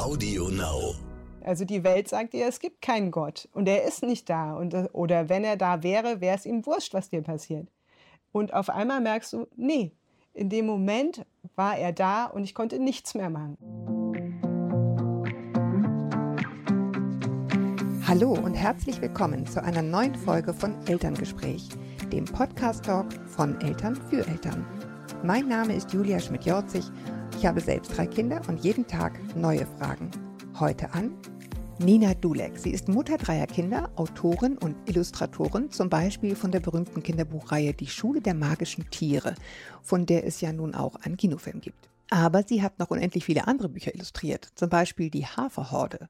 Audio Now. Also die Welt sagt dir, es gibt keinen Gott und er ist nicht da. Und, oder wenn er da wäre, wäre es ihm wurscht, was dir passiert. Und auf einmal merkst du, nee, in dem Moment war er da und ich konnte nichts mehr machen. Hallo und herzlich willkommen zu einer neuen Folge von Elterngespräch, dem Podcast-Talk von Eltern für Eltern. Mein Name ist Julia Schmidt-Jorzig. Ich habe selbst drei Kinder und jeden Tag neue Fragen. Heute an Nina Dulek. Sie ist Mutter dreier Kinder, Autorin und Illustratorin, zum Beispiel von der berühmten Kinderbuchreihe Die Schule der magischen Tiere, von der es ja nun auch einen Kinofilm gibt. Aber sie hat noch unendlich viele andere Bücher illustriert, zum Beispiel Die Haferhorde,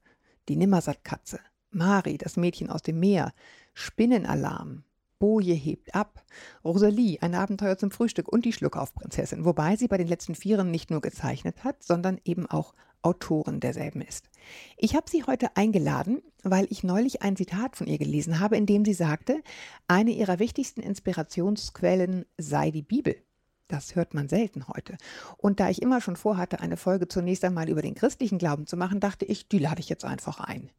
Die Nimmersatt-Katze, Mari, das Mädchen aus dem Meer, Spinnenalarm, Boje hebt ab, Rosalie, ein Abenteuer zum Frühstück und die Schluckaufprinzessin, wobei sie bei den letzten Vieren nicht nur gezeichnet hat, sondern eben auch Autorin derselben ist. Ich habe sie heute eingeladen, weil ich neulich ein Zitat von ihr gelesen habe, in dem sie sagte, eine ihrer wichtigsten Inspirationsquellen sei die Bibel. Das hört man selten heute. Und da ich immer schon vorhatte, eine Folge zunächst einmal über den christlichen Glauben zu machen, dachte ich, die lade ich jetzt einfach ein.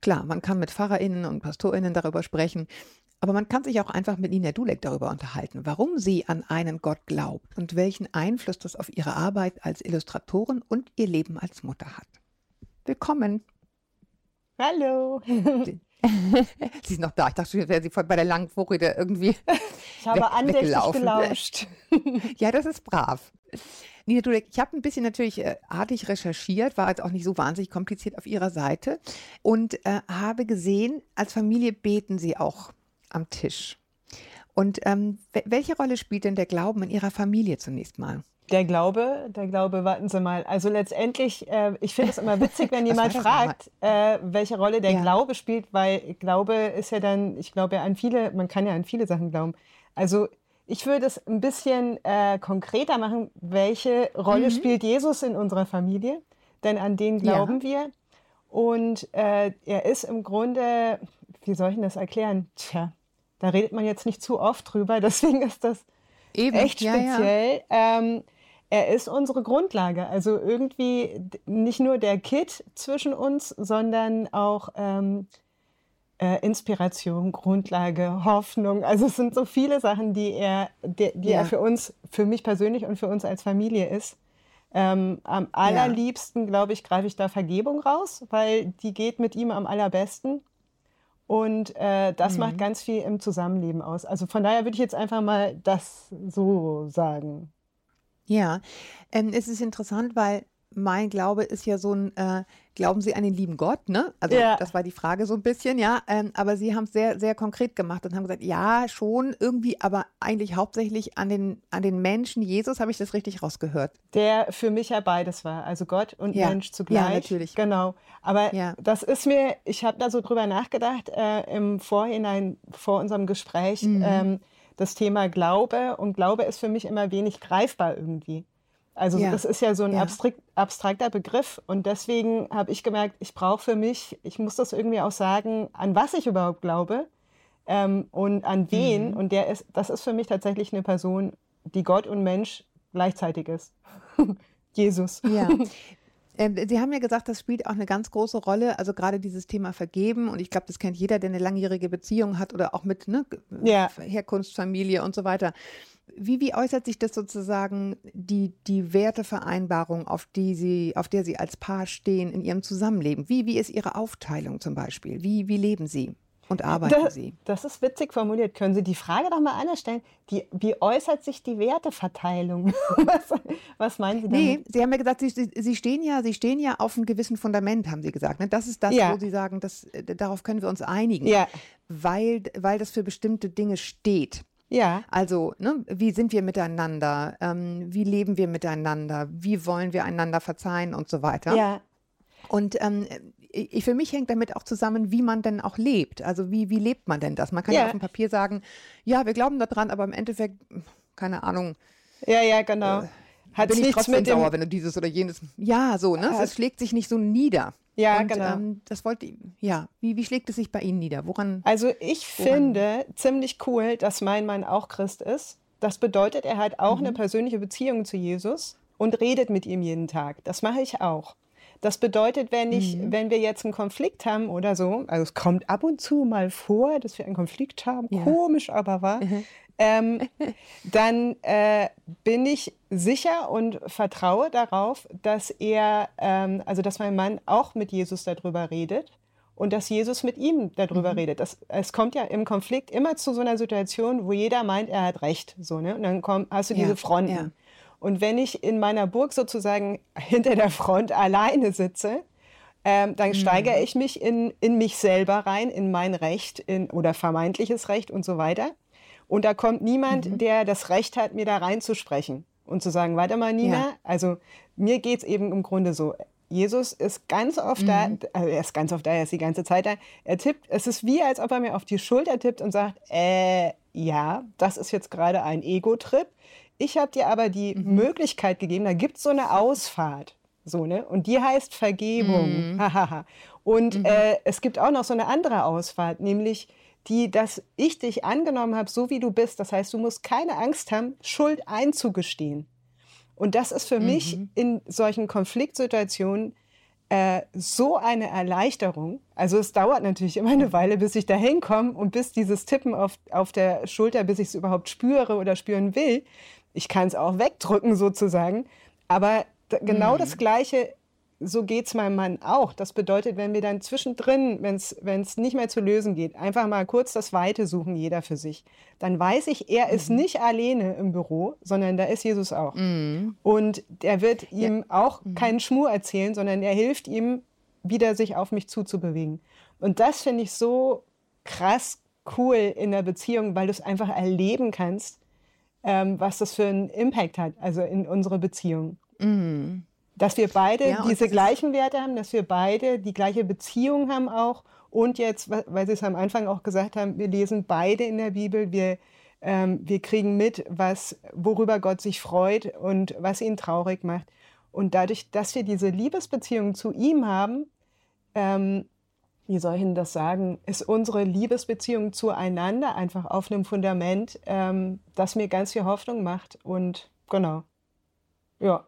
Klar, man kann mit PfarrerInnen und PastorInnen darüber sprechen, aber man kann sich auch einfach mit Nina Dulek darüber unterhalten, warum sie an einen Gott glaubt und welchen Einfluss das auf ihre Arbeit als Illustratorin und ihr Leben als Mutter hat. Willkommen. Hallo. sie ist noch da. Ich dachte, schon, wäre sie bei der langen Vorrede irgendwie. Ich habe weg, andächtig gelauscht. ja, das ist brav. Nina Dulek, ich habe ein bisschen natürlich äh, artig recherchiert, war jetzt auch nicht so wahnsinnig kompliziert auf Ihrer Seite und äh, habe gesehen, als Familie beten Sie auch am Tisch. Und ähm, welche Rolle spielt denn der Glauben in Ihrer Familie zunächst mal? Der Glaube, der Glaube, warten Sie mal. Also letztendlich, äh, ich finde es immer witzig, wenn jemand fragt, äh, welche Rolle der ja. Glaube spielt, weil Glaube ist ja dann, ich glaube ja an viele, man kann ja an viele Sachen glauben. Also ich würde es ein bisschen äh, konkreter machen, welche Rolle mhm. spielt Jesus in unserer Familie? Denn an den glauben ja. wir. Und äh, er ist im Grunde, wie soll ich denn das erklären? Tja, da redet man jetzt nicht zu oft drüber, deswegen ist das Eben. echt speziell. Ja, ja. Ähm, er ist unsere Grundlage. Also irgendwie nicht nur der Kit zwischen uns, sondern auch ähm, äh, Inspiration, Grundlage, Hoffnung. Also es sind so viele Sachen, die er, die, die ja. er für uns, für mich persönlich und für uns als Familie ist. Ähm, am allerliebsten, glaube ich, greife ich da Vergebung raus, weil die geht mit ihm am allerbesten. Und äh, das mhm. macht ganz viel im Zusammenleben aus. Also von daher würde ich jetzt einfach mal das so sagen. Ja, ähm, es ist interessant, weil mein Glaube ist ja so ein, äh, glauben Sie an den lieben Gott, ne? Also ja. das war die Frage so ein bisschen, ja. Ähm, aber Sie haben es sehr, sehr konkret gemacht und haben gesagt, ja, schon irgendwie, aber eigentlich hauptsächlich an den, an den Menschen Jesus, habe ich das richtig rausgehört? Der für mich ja beides war, also Gott und ja. Mensch zugleich. Ja, natürlich. Genau. Aber ja. das ist mir, ich habe da so drüber nachgedacht äh, im Vorhinein, vor unserem Gespräch, mhm. ähm, das Thema Glaube. Und Glaube ist für mich immer wenig greifbar irgendwie. Also ja. das ist ja so ein ja. abstrakt, abstrakter Begriff und deswegen habe ich gemerkt, ich brauche für mich, ich muss das irgendwie auch sagen, an was ich überhaupt glaube ähm, und an wen. Mhm. Und der ist, das ist für mich tatsächlich eine Person, die Gott und Mensch gleichzeitig ist. Jesus. Ja. Ähm, Sie haben ja gesagt, das spielt auch eine ganz große Rolle, also gerade dieses Thema Vergeben und ich glaube, das kennt jeder, der eine langjährige Beziehung hat oder auch mit ne, ja. Herkunftsfamilie und so weiter. Wie, wie äußert sich das sozusagen die, die Wertevereinbarung, auf die Sie, auf der Sie als Paar stehen in Ihrem Zusammenleben? Wie, wie ist Ihre Aufteilung zum Beispiel? Wie, wie leben Sie? Und arbeiten das, Sie? Das ist witzig formuliert. Können Sie die Frage doch mal anders stellen? Die, wie äußert sich die Werteverteilung? was, was, meinen Sie damit? Nee, Sie haben ja gesagt, Sie, Sie, stehen ja, Sie stehen ja auf einem gewissen Fundament, haben Sie gesagt. Ne? Das ist das, ja. wo Sie sagen, das, darauf können wir uns einigen, ja. weil, weil das für bestimmte Dinge steht. Ja. Also, ne, wie sind wir miteinander? Ähm, wie leben wir miteinander? Wie wollen wir einander verzeihen und so weiter? Ja. Und ähm, ich, für mich hängt damit auch zusammen, wie man denn auch lebt. Also wie, wie lebt man denn das? Man kann ja, ja auf dem Papier sagen, ja, wir glauben daran, aber im Endeffekt, keine Ahnung. Ja, ja, genau. Äh, Hat bin ich trotzdem sauer, wenn du dieses oder jenes. Ja, so, ne? Es schlägt sich nicht so nieder. Ja, und, genau. Ähm, das wollte ja. Wie, wie schlägt es sich bei Ihnen nieder? Woran? Also ich woran? finde ziemlich cool, dass mein Mann auch Christ ist. Das bedeutet, er hat auch mhm. eine persönliche Beziehung zu Jesus und redet mit ihm jeden Tag. Das mache ich auch. Das bedeutet, wenn ich, mhm. wenn wir jetzt einen Konflikt haben oder so, also es kommt ab und zu mal vor, dass wir einen Konflikt haben, ja. komisch aber wahr, mhm. Ähm, dann äh, bin ich sicher und vertraue darauf, dass er, ähm, also dass mein Mann auch mit Jesus darüber redet und dass Jesus mit ihm darüber mhm. redet. Das, es kommt ja im Konflikt immer zu so einer Situation, wo jeder meint, er hat recht. So, ne? Und dann komm, hast du ja, diese Fronten. Ja. Und wenn ich in meiner Burg sozusagen hinter der Front alleine sitze, ähm, dann mhm. steigere ich mich in, in mich selber rein, in mein Recht in, oder vermeintliches Recht und so weiter. Und da kommt niemand, mhm. der das Recht hat, mir da reinzusprechen und zu sagen, warte mal, Nina, ja. also mir geht es eben im Grunde so. Jesus ist ganz oft mhm. da, also er ist ganz oft da, er ist die ganze Zeit da. Er tippt, es ist wie, als ob er mir auf die Schulter tippt und sagt, äh, ja, das ist jetzt gerade ein Ego-Trip. Ich habe dir aber die mhm. Möglichkeit gegeben, da gibt es so eine Ausfahrt. So, ne? Und die heißt Vergebung. Mhm. und mhm. äh, es gibt auch noch so eine andere Ausfahrt, nämlich die, dass ich dich angenommen habe, so wie du bist. Das heißt, du musst keine Angst haben, Schuld einzugestehen. Und das ist für mhm. mich in solchen Konfliktsituationen äh, so eine Erleichterung. Also es dauert natürlich immer eine Weile, bis ich da hinkomme und bis dieses Tippen auf, auf der Schulter, bis ich es überhaupt spüre oder spüren will. Ich kann es auch wegdrücken sozusagen. Aber genau mhm. das Gleiche, so geht es meinem Mann auch. Das bedeutet, wenn wir dann zwischendrin, wenn es nicht mehr zu lösen geht, einfach mal kurz das Weite suchen, jeder für sich, dann weiß ich, er mhm. ist nicht alleine im Büro, sondern da ist Jesus auch. Mhm. Und er wird ihm ja. auch mhm. keinen Schmur erzählen, sondern er hilft ihm, wieder sich auf mich zuzubewegen. Und das finde ich so krass cool in der Beziehung, weil du es einfach erleben kannst, ähm, was das für einen Impact hat, also in unsere Beziehung. Mhm. Dass wir beide ja, diese gleichen Werte haben, dass wir beide die gleiche Beziehung haben auch. Und jetzt, weil Sie es am Anfang auch gesagt haben, wir lesen beide in der Bibel, wir, ähm, wir kriegen mit, was, worüber Gott sich freut und was ihn traurig macht. Und dadurch, dass wir diese Liebesbeziehung zu ihm haben, ähm, wie soll ich Ihnen das sagen, ist unsere Liebesbeziehung zueinander einfach auf einem Fundament, ähm, das mir ganz viel Hoffnung macht. Und genau. Ja.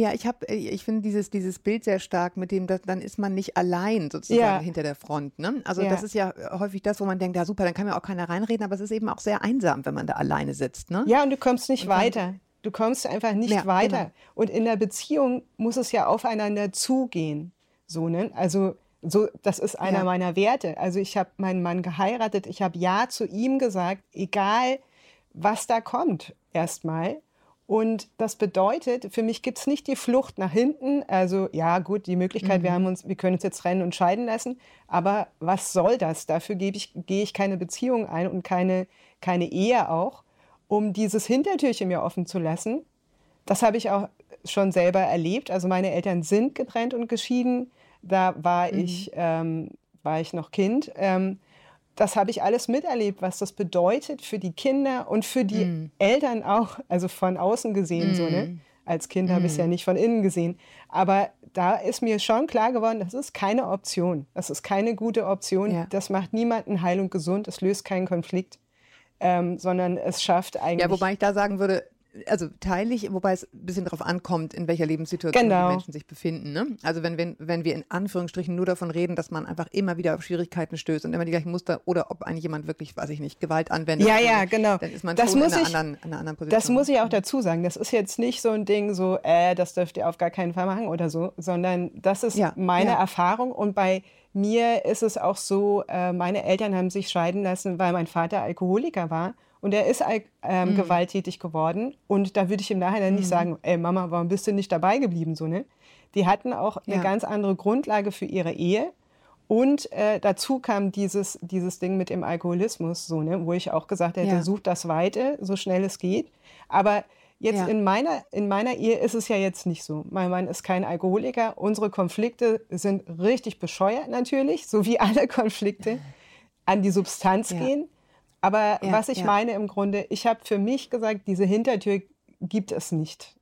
Ja, ich habe, äh, ich finde dieses, dieses Bild sehr stark, mit dem, dass, dann ist man nicht allein sozusagen ja. hinter der Front. Ne? Also ja. das ist ja häufig das, wo man denkt, ja super, dann kann mir auch keiner reinreden, aber es ist eben auch sehr einsam, wenn man da alleine sitzt. Ne? Ja, und du kommst nicht und weiter. Du kommst einfach nicht ja, weiter. Genau. Und in der Beziehung muss es ja aufeinander zugehen. So, ne? Also so, das ist einer meiner Werte. Also ich habe meinen Mann geheiratet, ich habe Ja zu ihm gesagt, egal was da kommt, erstmal. Und das bedeutet, für mich gibt es nicht die Flucht nach hinten. Also ja, gut, die Möglichkeit, mhm. wir haben uns, wir können uns jetzt trennen und scheiden lassen. Aber was soll das? Dafür ich, gehe ich keine Beziehung ein und keine, keine Ehe auch, um dieses Hintertürchen mir offen zu lassen. Das habe ich auch schon selber erlebt. Also meine Eltern sind getrennt und geschieden. Da war mhm. ich, ähm, war ich noch Kind. Ähm, das habe ich alles miterlebt, was das bedeutet für die Kinder und für die mm. Eltern auch, also von außen gesehen mm. so, ne? Mhm. Als Kind mm. habe ich es ja nicht von innen gesehen. Aber da ist mir schon klar geworden, das ist keine Option. Das ist keine gute Option. Ja. Das macht niemanden heil und gesund. Es löst keinen Konflikt. Ähm, sondern es schafft eigentlich. Ja, wobei ich da sagen würde, also teile ich, wobei es ein bisschen darauf ankommt, in welcher Lebenssituation genau. die Menschen sich befinden. Ne? Also wenn, wenn, wenn wir in Anführungsstrichen nur davon reden, dass man einfach immer wieder auf Schwierigkeiten stößt und immer die gleichen Muster oder ob eigentlich jemand wirklich, weiß ich nicht, Gewalt anwendet. Ja, ja, genau. Dann ist man das schon muss in, einer ich, anderen, in einer anderen Position. Das muss ich auch dazu sagen. Das ist jetzt nicht so ein Ding, so, äh, das dürft ihr auf gar keinen Fall machen oder so, sondern das ist ja, meine ja. Erfahrung und bei mir ist es auch so, äh, meine Eltern haben sich scheiden lassen, weil mein Vater Alkoholiker war. Und er ist ähm, mhm. gewalttätig geworden. Und da würde ich im Nachhinein mhm. nicht sagen, ey Mama, warum bist du nicht dabei geblieben? So, ne? Die hatten auch eine ja. ganz andere Grundlage für ihre Ehe. Und äh, dazu kam dieses, dieses Ding mit dem Alkoholismus, so, ne? wo ich auch gesagt hätte, ja. sucht das Weite, so schnell es geht. Aber jetzt ja. in, meiner, in meiner Ehe ist es ja jetzt nicht so. Mein Mann ist kein Alkoholiker. Unsere Konflikte sind richtig bescheuert natürlich, so wie alle Konflikte an die Substanz gehen. Aber ja, was ich ja. meine im Grunde, ich habe für mich gesagt, diese Hintertür gibt es nicht.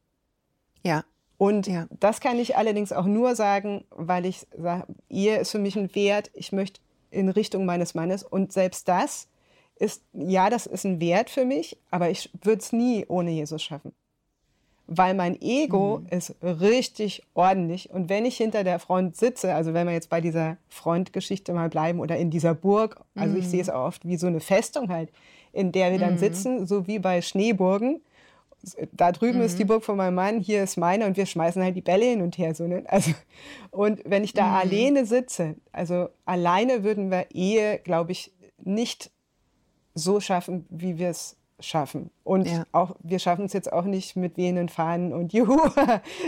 Ja. Und ja. das kann ich allerdings auch nur sagen, weil ich sage, Ehe ist für mich ein Wert, ich möchte in Richtung meines Mannes. Und selbst das ist, ja, das ist ein Wert für mich, aber ich würde es nie ohne Jesus schaffen. Weil mein Ego mhm. ist richtig ordentlich. Und wenn ich hinter der Front sitze, also wenn wir jetzt bei dieser Frontgeschichte mal bleiben oder in dieser Burg, also mhm. ich sehe es auch oft wie so eine Festung halt, in der wir dann mhm. sitzen, so wie bei Schneeburgen. Da drüben ist die mhm. Burg von meinem Mann, hier ist meine und wir schmeißen halt die Bälle hin und her. So, ne? also, und wenn ich da mhm. alleine sitze, also alleine würden wir Ehe, glaube ich, nicht so schaffen, wie wir es schaffen. Und ja. auch wir schaffen es jetzt auch nicht mit wehenden Fahnen und juhu,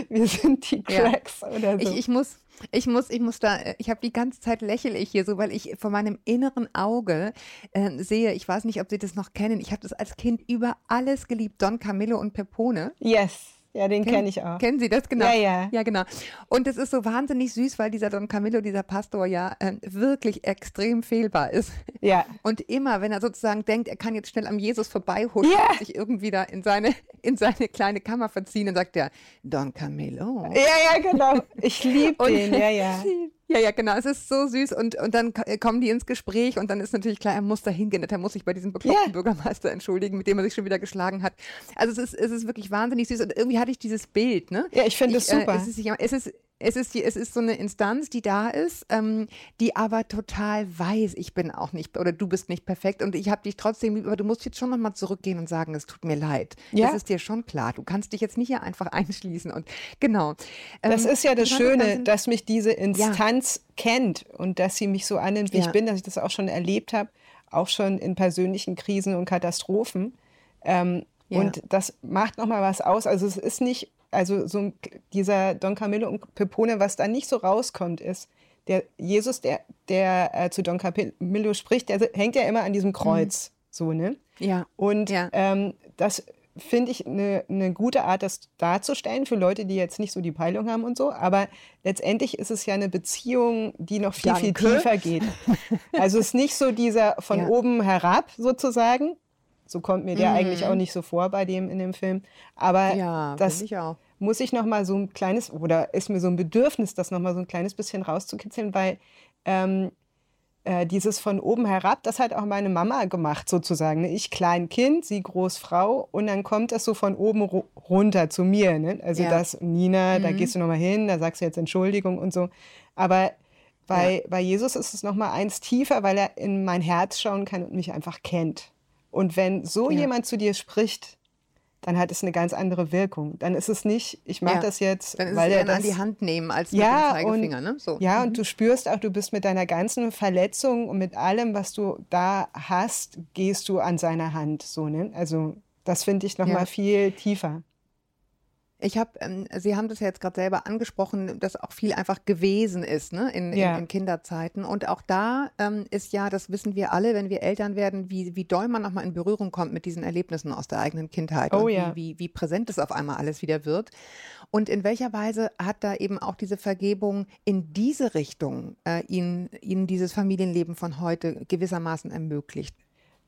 wir sind die Cracks ja. oder so. Ich, ich, muss, ich muss, ich muss da, ich habe die ganze Zeit lächle ich hier so, weil ich vor meinem inneren Auge äh, sehe, ich weiß nicht, ob Sie das noch kennen, ich habe das als Kind über alles geliebt, Don Camillo und Pepone. Yes. Ja, den kenne ich auch. Kennen Sie das? Genau. Ja, ja. Ja, genau. Und es ist so wahnsinnig süß, weil dieser Don Camillo, dieser Pastor ja äh, wirklich extrem fehlbar ist. Ja. Und immer, wenn er sozusagen denkt, er kann jetzt schnell am Jesus vorbeihuschen ja. sich irgendwie da in seine, in seine kleine Kammer verziehen, dann sagt er, Don Camillo. Ja, ja, genau. Ich liebe den, ja, ja. Ja, ja, genau. Es ist so süß und, und dann äh, kommen die ins Gespräch und dann ist natürlich klar, er muss da hingehen. Er muss sich bei diesem bekloppten yeah. Bürgermeister entschuldigen, mit dem er sich schon wieder geschlagen hat. Also es ist, es ist wirklich wahnsinnig süß und irgendwie hatte ich dieses Bild, ne? Ja, ich finde es super. Äh, es, ist, es, ist, es ist, die, es ist so eine Instanz, die da ist, ähm, die aber total weiß, ich bin auch nicht oder du bist nicht perfekt und ich habe dich trotzdem lieb, aber du musst jetzt schon nochmal zurückgehen und sagen, es tut mir leid. Ja? Das ist dir schon klar. Du kannst dich jetzt nicht hier einfach einschließen und genau. Das ähm, ist ja das Schöne, das dass mich diese Instanz ja. kennt und dass sie mich so annimmt, wie ja. ich bin, dass ich das auch schon erlebt habe, auch schon in persönlichen Krisen und Katastrophen. Ähm, und das macht nochmal was aus. Also es ist nicht also so dieser Don Camillo und Pepone, was da nicht so rauskommt, ist, der Jesus, der, der äh, zu Don Camillo spricht, der hängt ja immer an diesem Kreuz. Mhm. So, ne? Ja. Und ja. Ähm, das finde ich eine ne gute Art, das darzustellen für Leute, die jetzt nicht so die Peilung haben und so. Aber letztendlich ist es ja eine Beziehung, die noch viel, Danke. viel tiefer geht. Also es ist nicht so dieser von ja. oben herab sozusagen, so kommt mir der mhm. eigentlich auch nicht so vor bei dem in dem Film. Aber ja, das ich muss ich noch mal so ein kleines, oder ist mir so ein Bedürfnis, das noch mal so ein kleines bisschen rauszukitzeln, weil ähm, äh, dieses von oben herab, das hat auch meine Mama gemacht sozusagen. Ne? Ich klein Kind, sie Großfrau und dann kommt das so von oben runter zu mir. Ne? Also ja. das, Nina, mhm. da gehst du noch mal hin, da sagst du jetzt Entschuldigung und so. Aber bei, ja. bei Jesus ist es noch mal eins tiefer, weil er in mein Herz schauen kann und mich einfach kennt. Und wenn so ja. jemand zu dir spricht, dann hat es eine ganz andere Wirkung. Dann ist es nicht, ich mache ja. das jetzt, dann ist weil es er das an die Hand nehmen als ja, mit dem Zeigefinger, und, ne? So. Ja, mhm. und du spürst auch, du bist mit deiner ganzen Verletzung und mit allem, was du da hast, gehst du an seiner Hand, so ne? Also das finde ich noch ja. mal viel tiefer. Ich habe, ähm, Sie haben das ja jetzt gerade selber angesprochen, dass auch viel einfach gewesen ist ne, in, ja. in, in Kinderzeiten. Und auch da ähm, ist ja, das wissen wir alle, wenn wir Eltern werden, wie, wie doll man nochmal in Berührung kommt mit diesen Erlebnissen aus der eigenen Kindheit oh, und ja. wie, wie, präsent es auf einmal alles wieder wird. Und in welcher Weise hat da eben auch diese Vergebung in diese Richtung äh, Ihnen, Ihnen dieses Familienleben von heute gewissermaßen ermöglicht?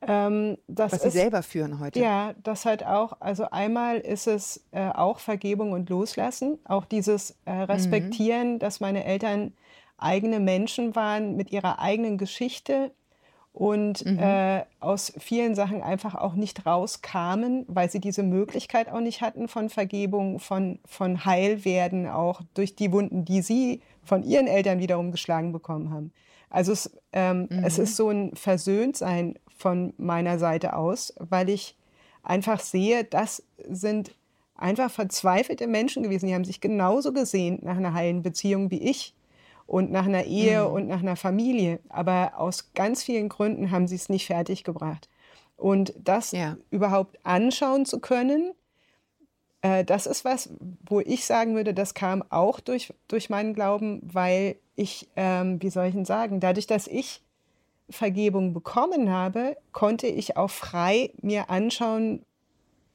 Ähm, Was Sie ist, selber führen heute. Ja, das halt auch. Also einmal ist es äh, auch Vergebung und Loslassen, auch dieses äh, Respektieren, mhm. dass meine Eltern eigene Menschen waren mit ihrer eigenen Geschichte und mhm. äh, aus vielen Sachen einfach auch nicht rauskamen, weil sie diese Möglichkeit auch nicht hatten von Vergebung, von, von Heilwerden, auch durch die Wunden, die sie von ihren Eltern wiederum geschlagen bekommen haben. Also es, ähm, mhm. es ist so ein Versöhntsein von meiner Seite aus, weil ich einfach sehe, das sind einfach verzweifelte Menschen gewesen. Die haben sich genauso gesehnt nach einer heilen Beziehung wie ich und nach einer Ehe mhm. und nach einer Familie. Aber aus ganz vielen Gründen haben sie es nicht fertiggebracht. Und das ja. überhaupt anschauen zu können, äh, das ist was, wo ich sagen würde, das kam auch durch, durch meinen Glauben, weil ich, ähm, wie soll ich denn sagen, dadurch, dass ich Vergebung bekommen habe, konnte ich auch frei mir anschauen,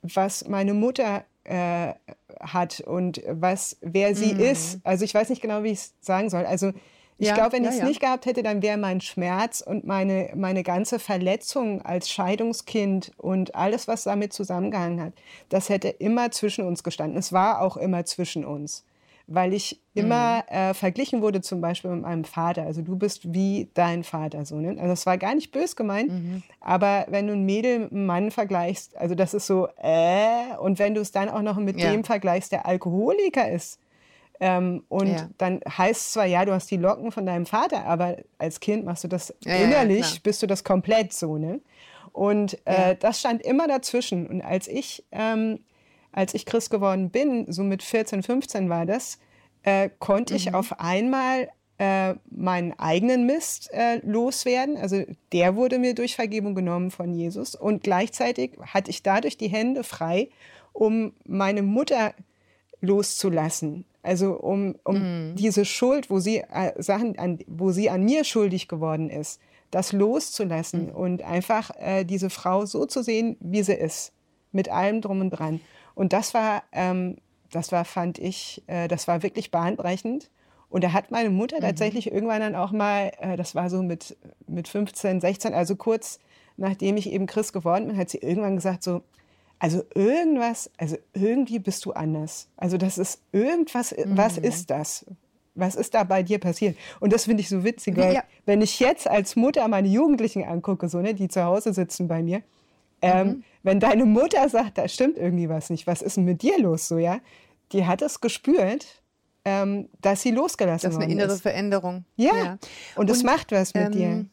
was meine Mutter äh, hat und was, wer sie mhm. ist. Also ich weiß nicht genau, wie ich es sagen soll. Also ich ja, glaube, wenn ich es ja. nicht gehabt hätte, dann wäre mein Schmerz und meine, meine ganze Verletzung als Scheidungskind und alles, was damit zusammengehangen hat, das hätte immer zwischen uns gestanden. Es war auch immer zwischen uns. Weil ich immer mhm. äh, verglichen wurde, zum Beispiel mit meinem Vater. Also du bist wie dein Vater. So, ne? Also es war gar nicht bös gemeint, mhm. aber wenn du ein Mädel mit einem Mann vergleichst, also das ist so, äh, und wenn du es dann auch noch mit ja. dem vergleichst, der Alkoholiker ist, ähm, und ja. dann heißt es zwar, ja, du hast die Locken von deinem Vater, aber als Kind machst du das ja, innerlich, bist du das komplett so, ne? Und äh, das stand immer dazwischen. Und als ich, ähm, als ich Christ geworden bin, so mit 14, 15 war das, äh, konnte mhm. ich auf einmal äh, meinen eigenen Mist äh, loswerden. Also der wurde mir durch Vergebung genommen von Jesus. Und gleichzeitig hatte ich dadurch die Hände frei, um meine Mutter loszulassen. Also um, um mhm. diese Schuld, wo sie äh, Sachen, an, wo sie an mir schuldig geworden ist, das loszulassen mhm. und einfach äh, diese Frau so zu sehen, wie sie ist, mit allem drum und dran. Und das war, ähm, das war, fand ich, äh, das war wirklich bahnbrechend. Und da hat meine Mutter mhm. tatsächlich irgendwann dann auch mal, äh, das war so mit, mit 15, 16, also kurz nachdem ich eben Christ geworden bin, hat sie irgendwann gesagt so, also irgendwas, also irgendwie bist du anders. Also das ist irgendwas, mhm. was ist das? Was ist da bei dir passiert? Und das finde ich so witzig, weil ja. wenn ich jetzt als Mutter meine Jugendlichen angucke, so, ne, die zu Hause sitzen bei mir, ähm, mhm. wenn deine Mutter sagt, da stimmt irgendwie was nicht, was ist denn mit dir los, so, ja? Die hat es gespürt, ähm, dass sie losgelassen worden ist. Das ist eine innere ist. Veränderung. Ja, ja. und es macht was mit ähm, dir.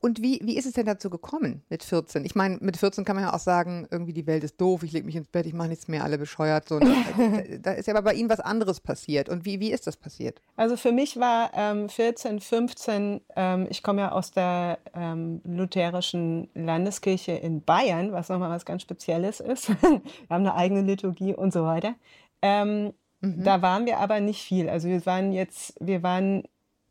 Und wie, wie ist es denn dazu gekommen mit 14? Ich meine, mit 14 kann man ja auch sagen, irgendwie die Welt ist doof, ich lege mich ins Bett, ich mache nichts mehr, alle bescheuert. So. da, da, ist ja aber bei Ihnen was anderes passiert. Und wie, wie ist das passiert? Also für mich war ähm, 14, 15, ähm, ich komme ja aus der ähm, lutherischen Landeskirche in Bayern, was nochmal was ganz Spezielles ist. wir haben eine eigene Liturgie und so weiter. Ähm, mhm. Da waren wir aber nicht viel. Also wir waren jetzt, wir waren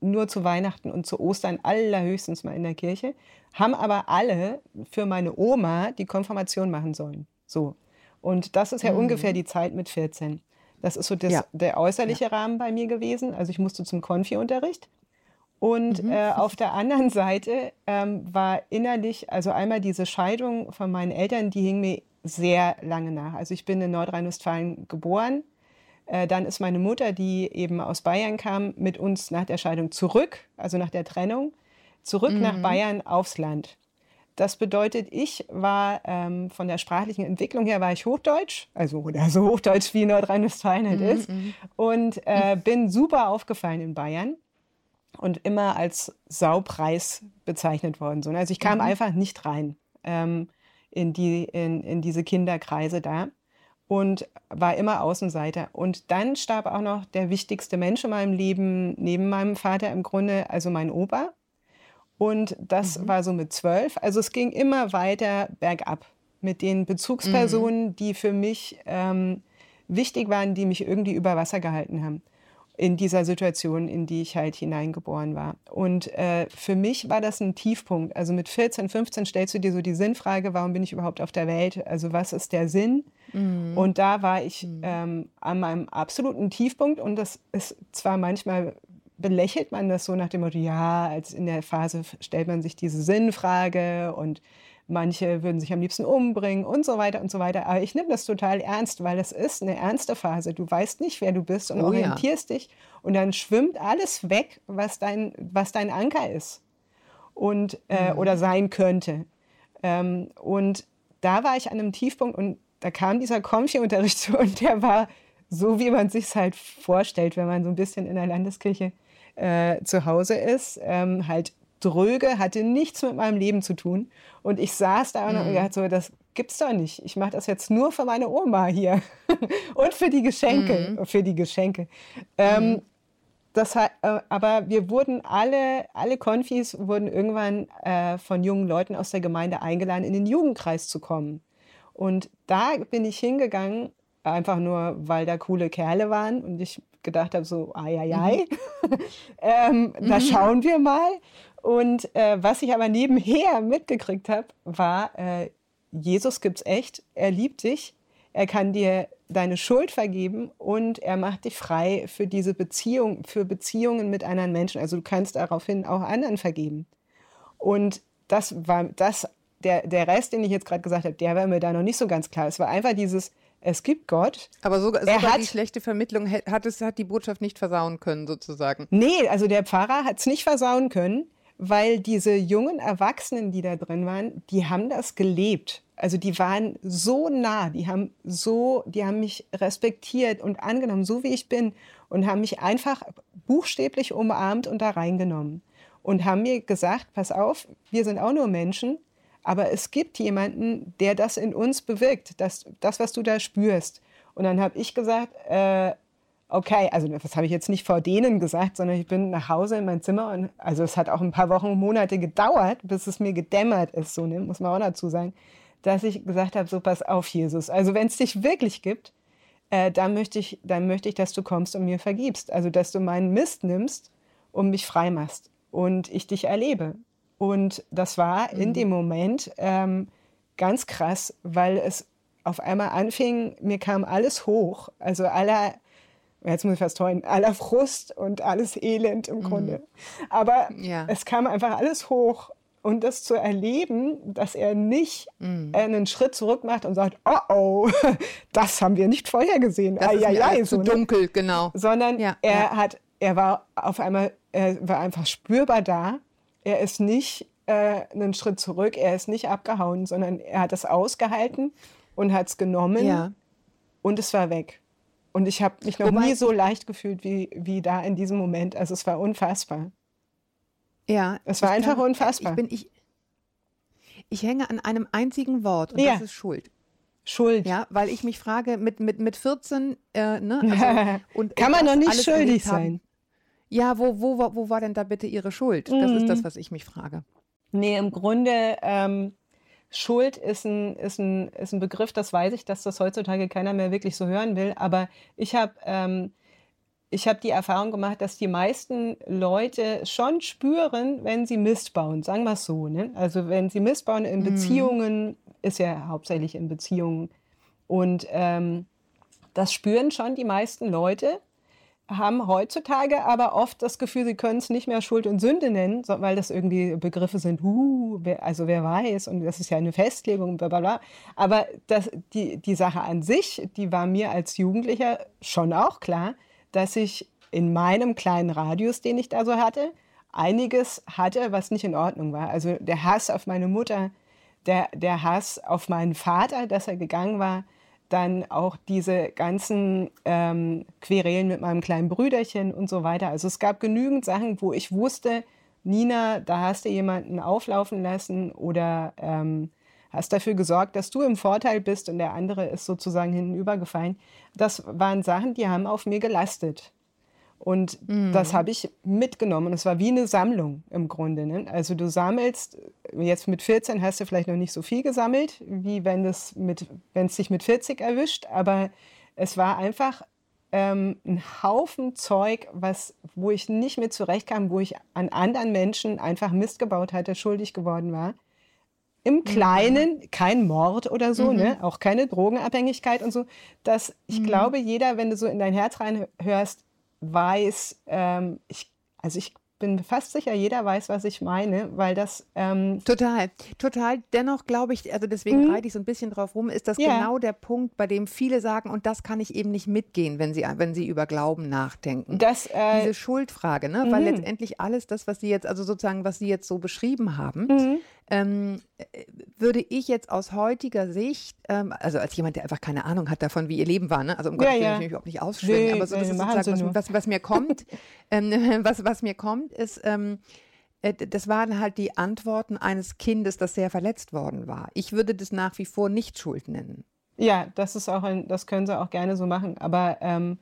nur zu Weihnachten und zu Ostern allerhöchstens mal in der Kirche, haben aber alle für meine Oma die Konfirmation machen sollen. So. Und das ist ja mhm. ungefähr die Zeit mit 14. Das ist so das, ja. der äußerliche ja. Rahmen bei mir gewesen. Also ich musste zum Konfi-Unterricht. Und mhm. äh, auf der anderen Seite ähm, war innerlich, also einmal diese Scheidung von meinen Eltern, die hing mir sehr lange nach. Also ich bin in Nordrhein-Westfalen geboren, dann ist meine Mutter, die eben aus Bayern kam, mit uns nach der Scheidung zurück, also nach der Trennung, zurück mhm. nach Bayern aufs Land. Das bedeutet, ich war ähm, von der sprachlichen Entwicklung her war ich Hochdeutsch, also oder so Hochdeutsch wie Nordrhein-Westfalen halt mhm. ist, mhm. und äh, bin super aufgefallen in Bayern und immer als Saupreis bezeichnet worden. Also ich kam mhm. einfach nicht rein ähm, in, die, in, in diese Kinderkreise da und war immer Außenseiter. Und dann starb auch noch der wichtigste Mensch in meinem Leben, neben meinem Vater im Grunde, also mein Opa. Und das mhm. war so mit zwölf. Also es ging immer weiter bergab mit den Bezugspersonen, mhm. die für mich ähm, wichtig waren, die mich irgendwie über Wasser gehalten haben in dieser Situation, in die ich halt hineingeboren war. Und äh, für mich war das ein Tiefpunkt. Also mit 14, 15 stellst du dir so die Sinnfrage, warum bin ich überhaupt auf der Welt? Also was ist der Sinn? Mhm. Und da war ich mhm. ähm, an meinem absoluten Tiefpunkt und das ist zwar manchmal belächelt man das so nach dem Motto, ja, als in der Phase stellt man sich diese Sinnfrage und manche würden sich am liebsten umbringen und so weiter und so weiter. Aber ich nehme das total ernst, weil es ist eine ernste Phase. Du weißt nicht, wer du bist und oh, orientierst ja. dich und dann schwimmt alles weg, was dein, was dein Anker ist und, äh, mhm. oder sein könnte. Ähm, und da war ich an einem Tiefpunkt und da kam dieser Konfi-Unterricht und der war so, wie man sich halt vorstellt, wenn man so ein bisschen in der Landeskirche äh, zu Hause ist, ähm, halt dröge, hatte nichts mit meinem Leben zu tun. Und ich saß da mhm. und dachte so, das gibt's doch nicht. Ich mache das jetzt nur für meine Oma hier und für die Geschenke, mhm. für die Geschenke. Ähm, mhm. das hat, äh, aber wir wurden alle, alle Konfis wurden irgendwann äh, von jungen Leuten aus der Gemeinde eingeladen, in den Jugendkreis zu kommen. Und da bin ich hingegangen, einfach nur, weil da coole Kerle waren und ich gedacht habe, so, ai, ai, ai. Mhm. ähm, da mhm. schauen wir mal. Und äh, was ich aber nebenher mitgekriegt habe, war, äh, Jesus gibt's echt, er liebt dich, er kann dir deine Schuld vergeben und er macht dich frei für diese Beziehung, für Beziehungen mit anderen Menschen. Also du kannst daraufhin auch anderen vergeben. Und das war das, der, der Rest, den ich jetzt gerade gesagt habe, der war mir da noch nicht so ganz klar. Es war einfach dieses, es gibt Gott. Aber sogar, sogar hat, die schlechte Vermittlung hat, es, hat die Botschaft nicht versauen können, sozusagen. Nee, also der Pfarrer hat es nicht versauen können, weil diese jungen Erwachsenen, die da drin waren, die haben das gelebt. Also die waren so nah, die haben so, die haben mich respektiert und angenommen, so wie ich bin und haben mich einfach buchstäblich umarmt und da reingenommen und haben mir gesagt, pass auf, wir sind auch nur Menschen, aber es gibt jemanden, der das in uns bewirkt, das, das was du da spürst. Und dann habe ich gesagt, äh, okay, also das habe ich jetzt nicht vor denen gesagt, sondern ich bin nach Hause in mein Zimmer und also es hat auch ein paar Wochen, Monate gedauert, bis es mir gedämmert ist, so ne, muss man auch dazu sagen, dass ich gesagt habe, so pass auf, Jesus. Also wenn es dich wirklich gibt, äh, dann möchte ich, dann möchte ich, dass du kommst und mir vergibst. Also dass du meinen Mist nimmst und mich frei machst und ich dich erlebe. Und das war in mhm. dem Moment ähm, ganz krass, weil es auf einmal anfing, mir kam alles hoch, also aller, jetzt muss ich fast heulen, aller Frust und alles Elend im mhm. Grunde. Aber ja. es kam einfach alles hoch und das zu erleben, dass er nicht mm. einen Schritt zurück macht und sagt, oh oh, das haben wir nicht vorher gesehen. Das ist ja, ja, so, zu ne? dunkel, genau. Sondern ja, er ja. hat, er war auf einmal, er war einfach spürbar da er ist nicht äh, einen Schritt zurück, er ist nicht abgehauen, sondern er hat es ausgehalten und hat es genommen ja. und es war weg. Und ich habe mich noch Wobei, nie so leicht gefühlt wie, wie da in diesem Moment. Also es war unfassbar. Ja. Es war einfach kann, unfassbar. Ich, bin, ich, ich hänge an einem einzigen Wort und ja. das ist Schuld. Schuld. Ja, weil ich mich frage, mit, mit, mit 14, äh, ne, also, und, Kann man noch nicht schuldig sein. Ja, wo, wo, wo war denn da bitte Ihre Schuld? Das ist das, mhm. was ich mich frage. Nee, im Grunde, ähm, Schuld ist ein, ist, ein, ist ein Begriff, das weiß ich, dass das heutzutage keiner mehr wirklich so hören will. Aber ich habe ähm, hab die Erfahrung gemacht, dass die meisten Leute schon spüren, wenn sie Mist bauen. Sagen wir es so. Ne? Also wenn sie Mist bauen in mhm. Beziehungen, mhm. ist ja hauptsächlich in Beziehungen. Und ähm, das spüren schon die meisten Leute haben heutzutage aber oft das Gefühl, sie können es nicht mehr Schuld und Sünde nennen, weil das irgendwie Begriffe sind, uh, wer, also wer weiß, und das ist ja eine Festlegung, bla bla bla. Aber das, die, die Sache an sich, die war mir als Jugendlicher schon auch klar, dass ich in meinem kleinen Radius, den ich da so hatte, einiges hatte, was nicht in Ordnung war. Also der Hass auf meine Mutter, der, der Hass auf meinen Vater, dass er gegangen war, dann auch diese ganzen ähm, Querelen mit meinem kleinen Brüderchen und so weiter. Also es gab genügend Sachen, wo ich wusste, Nina, da hast du jemanden auflaufen lassen oder ähm, hast dafür gesorgt, dass du im Vorteil bist und der andere ist sozusagen hintenübergefallen. Das waren Sachen, die haben auf mir gelastet. Und mhm. das habe ich mitgenommen. Und es war wie eine Sammlung im Grunde. Ne? Also du sammelst, jetzt mit 14 hast du vielleicht noch nicht so viel gesammelt, wie wenn es, dich mit 40 erwischt. Aber es war einfach ähm, ein Haufen Zeug, was, wo ich nicht mit zurechtkam, wo ich an anderen Menschen einfach Mist gebaut hatte, schuldig geworden war. Im. Kleinen, mhm. kein Mord oder so, ne? mhm. ne? auch keine Drogenabhängigkeit und so. Dass ich mhm. glaube, jeder, wenn du so in dein Herz reinhörst, weiß, ähm, ich, also ich bin fast sicher, jeder weiß, was ich meine, weil das. Ähm total, total. Dennoch glaube ich, also deswegen mhm. reite ich so ein bisschen drauf rum, ist das ja. genau der Punkt, bei dem viele sagen, und das kann ich eben nicht mitgehen, wenn sie, wenn sie über Glauben nachdenken. Das, äh, Diese Schuldfrage, ne? Mhm. Weil letztendlich alles das, was sie jetzt, also sozusagen, was sie jetzt so beschrieben haben, mhm ähm, würde ich jetzt aus heutiger Sicht, ähm, also als jemand, der einfach keine Ahnung hat davon, wie ihr Leben war, ne? also um ja, Gottes Willen, ja. ich mich überhaupt nicht ausschwingen, nee, aber so, das ist sozusagen, was, was, was, mir kommt, ähm, was, was mir kommt, ist, ähm, äh, das waren halt die Antworten eines Kindes, das sehr verletzt worden war. Ich würde das nach wie vor nicht Schuld nennen. Ja, das ist auch ein, das können sie auch gerne so machen, aber ähm,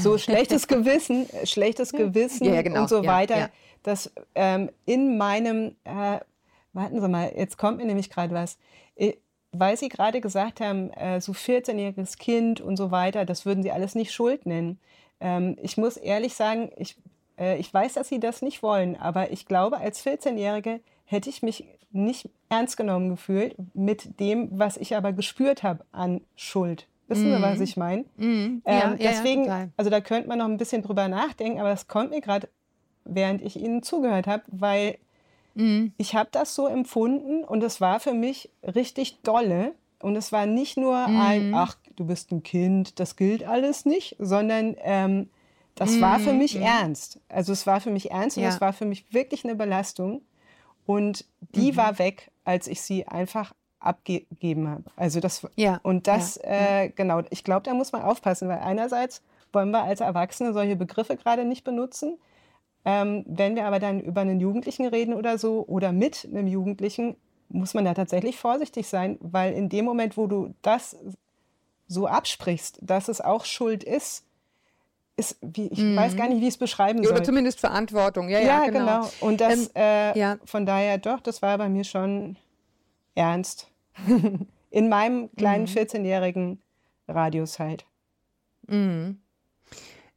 so schlechtes Gewissen, schlechtes Gewissen ja, genau, und so weiter, dass ähm, in meinem äh, warten Sie mal, jetzt kommt mir nämlich gerade was. Äh, weil Sie gerade gesagt haben, äh, so 14-jähriges Kind und so weiter, das würden Sie alles nicht Schuld nennen. Ähm, ich muss ehrlich sagen, ich, äh, ich weiß, dass Sie das nicht wollen, aber ich glaube, als 14-Jährige hätte ich mich nicht ernst genommen gefühlt mit dem, was ich aber gespürt habe an Schuld. Wissen Sie, was mhm. ich meine? Mm. Ja, ähm, deswegen, ja, also da könnte man noch ein bisschen drüber nachdenken, aber das kommt mir gerade, während ich Ihnen zugehört habe, weil Mhm. Ich habe das so empfunden und es war für mich richtig dolle. Und es war nicht nur mhm. ein, ach, du bist ein Kind, das gilt alles nicht, sondern ähm, das war für mhm, mich mhm. ernst. Also es war für mich ernst und es war für mich wirklich eine Belastung. Und die mhm. war weg, als ich sie einfach abgegeben habe. Also das ja. und das ja. Äh, genau. Ich glaube, da muss man aufpassen, weil einerseits wollen wir als Erwachsene solche Begriffe gerade nicht benutzen. Ähm, wenn wir aber dann über einen Jugendlichen reden oder so oder mit einem Jugendlichen, muss man da tatsächlich vorsichtig sein, weil in dem Moment, wo du das so absprichst, dass es auch Schuld ist, ist, wie, ich mhm. weiß gar nicht, wie ich es beschreiben soll. Oder zumindest Verantwortung, ja, ja, ja genau. genau. Und das, ähm, äh, ja. von daher doch, das war bei mir schon ernst. In meinem kleinen mhm. 14-jährigen Radius halt. Mhm.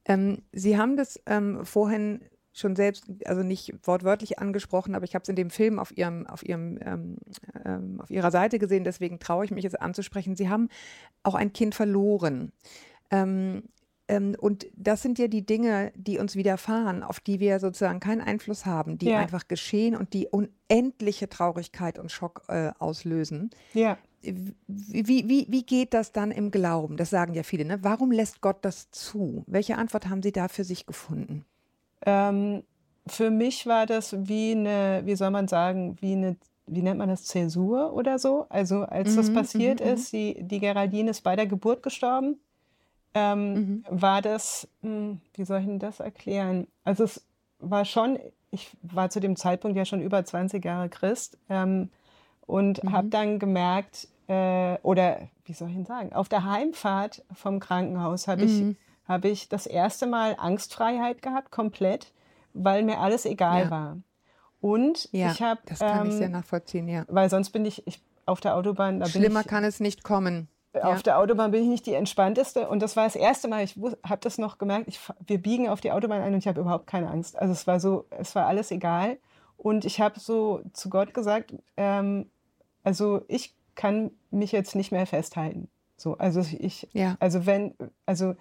Ähm, Sie haben das ähm, vorhin schon selbst, also nicht wortwörtlich angesprochen, aber ich habe es in dem Film auf ihrem, auf ihrem, ähm, ähm, auf ihrer Seite gesehen. Deswegen traue ich mich jetzt anzusprechen. Sie haben auch ein Kind verloren. Ähm, ähm, und das sind ja die Dinge, die uns widerfahren, auf die wir sozusagen keinen Einfluss haben, die ja. einfach geschehen und die unendliche Traurigkeit und Schock äh, auslösen. Ja. Wie, wie, wie geht das dann im Glauben? Das sagen ja viele. Ne? Warum lässt Gott das zu? Welche Antwort haben Sie da für sich gefunden? Ähm, für mich war das wie eine, wie soll man sagen, wie eine, wie nennt man das, Zäsur oder so. Also als mhm, das passiert mhm, ist, die, die Geraldine ist bei der Geburt gestorben ähm, mhm. war das, mh, hm, wie soll ich denn das erklären? Also es war schon, ich war zu dem Zeitpunkt ja schon über 20 Jahre Christ ähm, und mhm. habe dann gemerkt, äh, oder wie soll ich denn sagen, auf der Heimfahrt vom Krankenhaus habe mhm. ich, hab ich das erste Mal Angstfreiheit gehabt, komplett, weil mir alles egal ja. war. Und ja, ich habe. Das kann ähm, ich sehr nachvollziehen, ja. Weil sonst bin ich, ich auf der Autobahn. Schlimmer ich, kann es nicht kommen. Auf der Autobahn bin ich nicht die entspannteste und das war das erste Mal, ich habe das noch gemerkt, ich, wir biegen auf die Autobahn ein und ich habe überhaupt keine Angst. Also es war so, es war alles egal und ich habe so zu Gott gesagt, ähm, also ich kann mich jetzt nicht mehr festhalten. So, also ich, ja. also wenn, also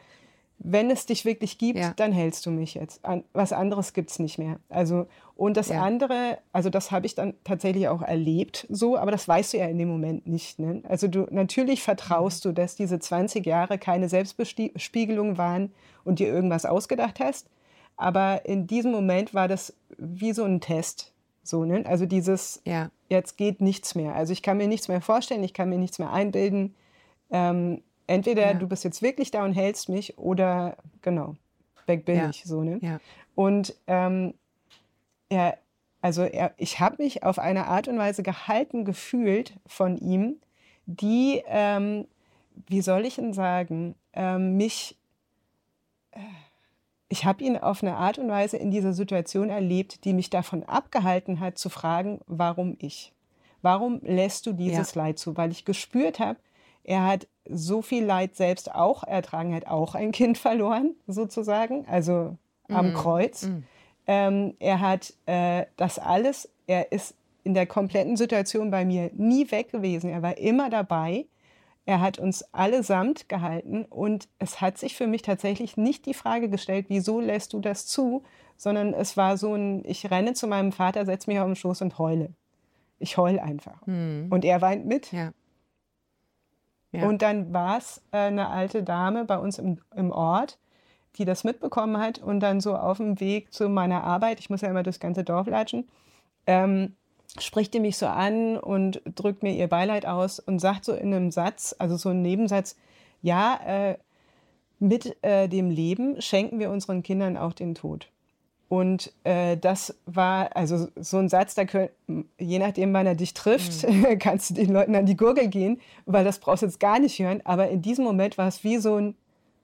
wenn es dich wirklich gibt, ja. dann hältst du mich jetzt. An, was anderes gibt es nicht mehr. Also, und das ja. andere, also das habe ich dann tatsächlich auch erlebt, so, aber das weißt du ja in dem Moment nicht. Ne? Also du natürlich vertraust mhm. du, dass diese 20 Jahre keine Selbstbespiegelung waren und dir irgendwas ausgedacht hast. Aber in diesem Moment war das wie so ein Test. So, ne? Also dieses, ja. jetzt geht nichts mehr. Also ich kann mir nichts mehr vorstellen, ich kann mir nichts mehr einbilden. Ähm, Entweder ja. du bist jetzt wirklich da und hältst mich oder genau, weg bin ja. ich so. Ne? Ja. Und ähm, er, also er, ich habe mich auf eine Art und Weise gehalten gefühlt von ihm, die, ähm, wie soll ich denn sagen, ähm, mich, äh, ich habe ihn auf eine Art und Weise in dieser Situation erlebt, die mich davon abgehalten hat zu fragen, warum ich? Warum lässt du dieses Leid zu? Weil ich gespürt habe, er hat so viel Leid selbst auch ertragen, er hat auch ein Kind verloren, sozusagen, also am mm. Kreuz. Mm. Ähm, er hat äh, das alles, er ist in der kompletten Situation bei mir nie weg gewesen. Er war immer dabei. Er hat uns allesamt gehalten und es hat sich für mich tatsächlich nicht die Frage gestellt, wieso lässt du das zu, sondern es war so ein, ich renne zu meinem Vater, setze mich auf den Schoß und heule. Ich heule einfach. Mhm. Und er weint mit. Ja. Und dann war es äh, eine alte Dame bei uns im, im Ort, die das mitbekommen hat und dann so auf dem Weg zu meiner Arbeit, ich muss ja immer durchs ganze Dorf latschen, ähm, spricht die mich so an und drückt mir ihr Beileid aus und sagt so in einem Satz, also so ein Nebensatz, ja, äh, mit äh, dem Leben schenken wir unseren Kindern auch den Tod. Und äh, das war also so ein Satz, da könnt, je nachdem, wann er dich trifft, mhm. kannst du den Leuten an die Gurgel gehen, weil das brauchst du jetzt gar nicht hören. Aber in diesem Moment war es wie so ein,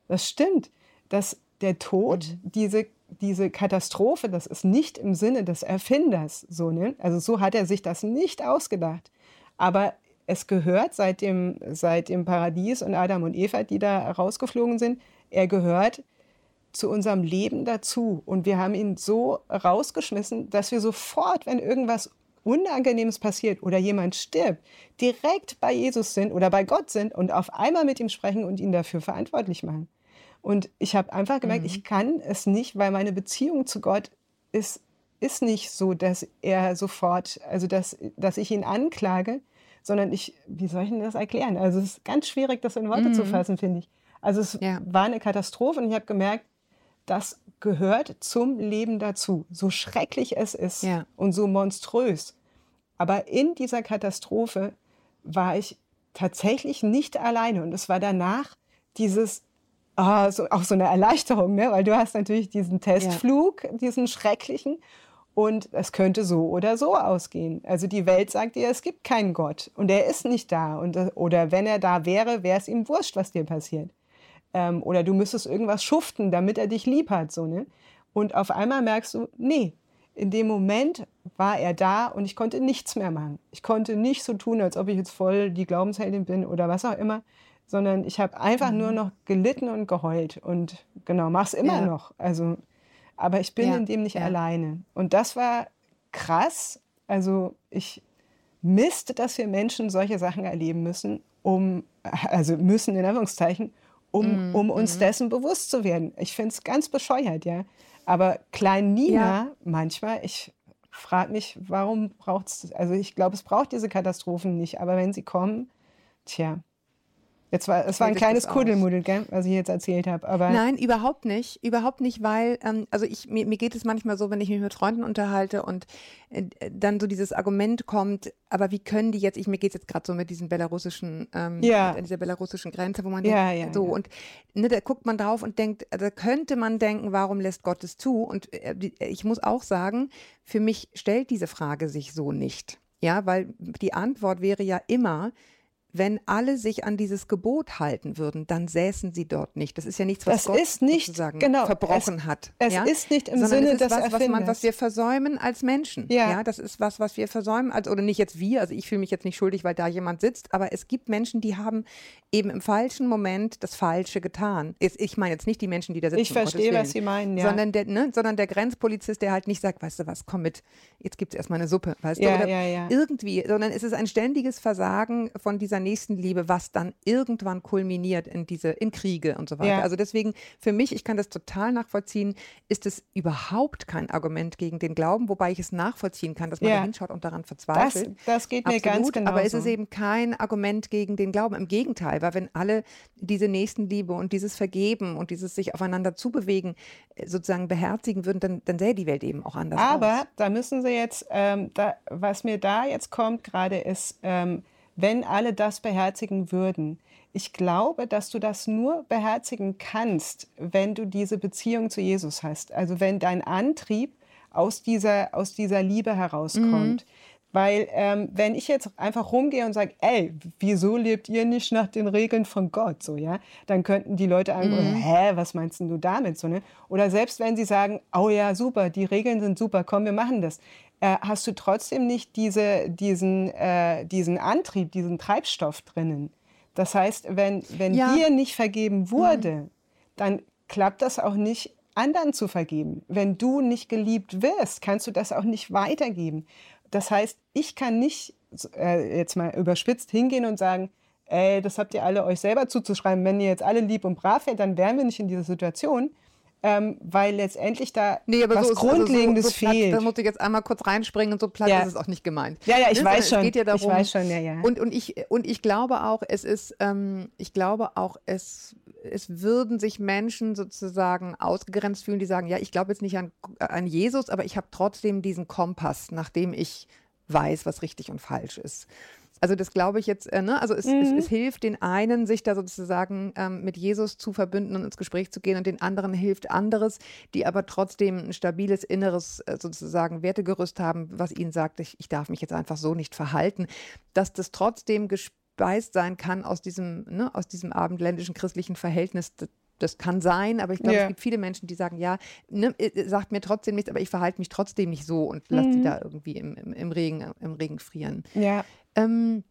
das stimmt, dass der Tod, mhm. diese, diese Katastrophe, das ist nicht im Sinne des Erfinders so, ne? Also so hat er sich das nicht ausgedacht. Aber es gehört seit dem, seit dem Paradies und Adam und Eva, die da rausgeflogen sind, er gehört zu unserem Leben dazu. Und wir haben ihn so rausgeschmissen, dass wir sofort, wenn irgendwas Unangenehmes passiert oder jemand stirbt, direkt bei Jesus sind oder bei Gott sind und auf einmal mit ihm sprechen und ihn dafür verantwortlich machen. Und ich habe einfach gemerkt, mhm. ich kann es nicht, weil meine Beziehung zu Gott ist, ist nicht so, dass er sofort, also dass, dass ich ihn anklage, sondern ich, wie soll ich denn das erklären? Also es ist ganz schwierig, das in Worte mhm. zu fassen, finde ich. Also es ja. war eine Katastrophe und ich habe gemerkt, das gehört zum Leben dazu, so schrecklich es ist ja. und so monströs. Aber in dieser Katastrophe war ich tatsächlich nicht alleine und es war danach dieses oh, so, auch so eine Erleichterung, ne? weil du hast natürlich diesen Testflug, ja. diesen schrecklichen und es könnte so oder so ausgehen. Also die Welt sagt dir, es gibt keinen Gott und er ist nicht da. Und, oder wenn er da wäre, wäre es ihm wurscht, was dir passiert. Ähm, oder du müsstest irgendwas schuften, damit er dich lieb hat. So, ne? Und auf einmal merkst du, nee, in dem Moment war er da und ich konnte nichts mehr machen. Ich konnte nicht so tun, als ob ich jetzt voll die Glaubensheldin bin oder was auch immer, sondern ich habe einfach mhm. nur noch gelitten und geheult und genau, mach's immer ja. noch. Also aber ich bin ja, in dem nicht ja. alleine. Und das war krass. Also ich misst, dass wir Menschen solche Sachen erleben müssen, um, also müssen in Anführungszeichen, um, mm, um uns mm. dessen bewusst zu werden. Ich finde es ganz bescheuert, ja. Aber Klein Nina, ja. manchmal, ich frage mich, warum braucht es, also ich glaube, es braucht diese Katastrophen nicht, aber wenn sie kommen, tja, Jetzt war, es war ein kleines Kuddelmuddel, gell, was ich jetzt erzählt habe. Aber Nein, überhaupt nicht. Überhaupt nicht, weil, ähm, also ich, mir, mir geht es manchmal so, wenn ich mich mit Freunden unterhalte und äh, dann so dieses Argument kommt, aber wie können die jetzt, ich, mir geht es jetzt gerade so mit diesen belarussischen, ähm, ja. dieser belarussischen Grenze, wo man ja, denkt, ja, so, ja. und ne, da guckt man drauf und denkt, da also könnte man denken, warum lässt Gott es zu? Und äh, ich muss auch sagen, für mich stellt diese Frage sich so nicht. Ja, weil die Antwort wäre ja immer, wenn alle sich an dieses Gebot halten würden, dann säßen sie dort nicht. Das ist ja nichts, was das Gott ist nicht, sozusagen genau, verbrochen es, hat. Es ja? ist nicht im Sondern Sinne des was, was, man, was wir versäumen als Menschen. Ja. ja, das ist was, was wir versäumen, als, oder nicht jetzt wir, also ich fühle mich jetzt nicht schuldig, weil da jemand sitzt, aber es gibt Menschen, die haben eben im falschen Moment das Falsche getan. Ich meine jetzt nicht die Menschen, die da sitzen. Ich verstehe, was Sie meinen, ja. Sondern der, ne, sondern der Grenzpolizist, der halt nicht sagt, weißt du was, komm mit, jetzt gibt es erstmal eine Suppe, weißt ja, du, oder ja, ja. irgendwie, sondern es ist ein ständiges Versagen von dieser Nächstenliebe, was was dann irgendwann kulminiert in diese, in Kriege und so weiter. Ja. Also deswegen, für mich, ich kann das total nachvollziehen, ist es überhaupt kein Argument gegen den Glauben, wobei ich es nachvollziehen kann, dass man ja. da hinschaut und daran verzweifelt. Das, das geht mir Absolut, ganz genau. Aber es ist eben kein Argument gegen den Glauben. Im Gegenteil, weil wenn alle diese Nächstenliebe und dieses Vergeben und dieses sich aufeinander zubewegen äh, sozusagen beherzigen würden, dann, dann sähe die Welt eben auch anders Aber aus. Aber da müssen Sie jetzt, ähm, da, was mir da jetzt kommt gerade ist, ähm, wenn alle das beherzigen würden. Ich glaube, dass du das nur beherzigen kannst, wenn du diese Beziehung zu Jesus hast. Also wenn dein Antrieb aus dieser, aus dieser Liebe herauskommt. Mhm. Weil ähm, wenn ich jetzt einfach rumgehe und sage, ey, wieso lebt ihr nicht nach den Regeln von Gott, so ja, dann könnten die Leute sagen, mhm. hä, was meinst du damit, so ne? Oder selbst wenn sie sagen, oh ja, super, die Regeln sind super, komm, wir machen das, äh, hast du trotzdem nicht diese, diesen, äh, diesen Antrieb, diesen Treibstoff drinnen. Das heißt, wenn, wenn ja. dir nicht vergeben wurde, mhm. dann klappt das auch nicht, anderen zu vergeben. Wenn du nicht geliebt wirst, kannst du das auch nicht weitergeben. Das heißt, ich kann nicht äh, jetzt mal überspitzt hingehen und sagen, ey, das habt ihr alle euch selber zuzuschreiben. Wenn ihr jetzt alle lieb und brav wärt, dann wären wir nicht in dieser Situation ähm, weil letztendlich da nee, was so Grundlegendes so, so platt, fehlt. Da muss ich jetzt einmal kurz reinspringen und so platt ja. ist es auch nicht gemeint. Ja, ja, ich ne? weiß schon. Es geht ja darum, ich weiß schon, ja, ja. Und, und, ich, und ich glaube auch, es ist, ähm, ich glaube auch, es, es würden sich Menschen sozusagen ausgegrenzt fühlen, die sagen, ja, ich glaube jetzt nicht an, an Jesus, aber ich habe trotzdem diesen Kompass, nachdem ich weiß, was richtig und falsch ist. Also das glaube ich jetzt, äh, ne? also es, mhm. es, es, hilft den einen, sich da sozusagen ähm, mit Jesus zu verbünden und ins Gespräch zu gehen und den anderen hilft anderes, die aber trotzdem ein stabiles inneres äh, sozusagen Wertegerüst haben, was ihnen sagt, ich, ich darf mich jetzt einfach so nicht verhalten, dass das trotzdem gespeist sein kann aus diesem, ne, aus diesem abendländischen christlichen Verhältnis, das kann sein, aber ich glaube, yeah. es gibt viele Menschen, die sagen, ja, ne, sagt mir trotzdem nichts, aber ich verhalte mich trotzdem nicht so und lasse mhm. die da irgendwie im, im, im, Regen, im Regen frieren. Ja. Ähm,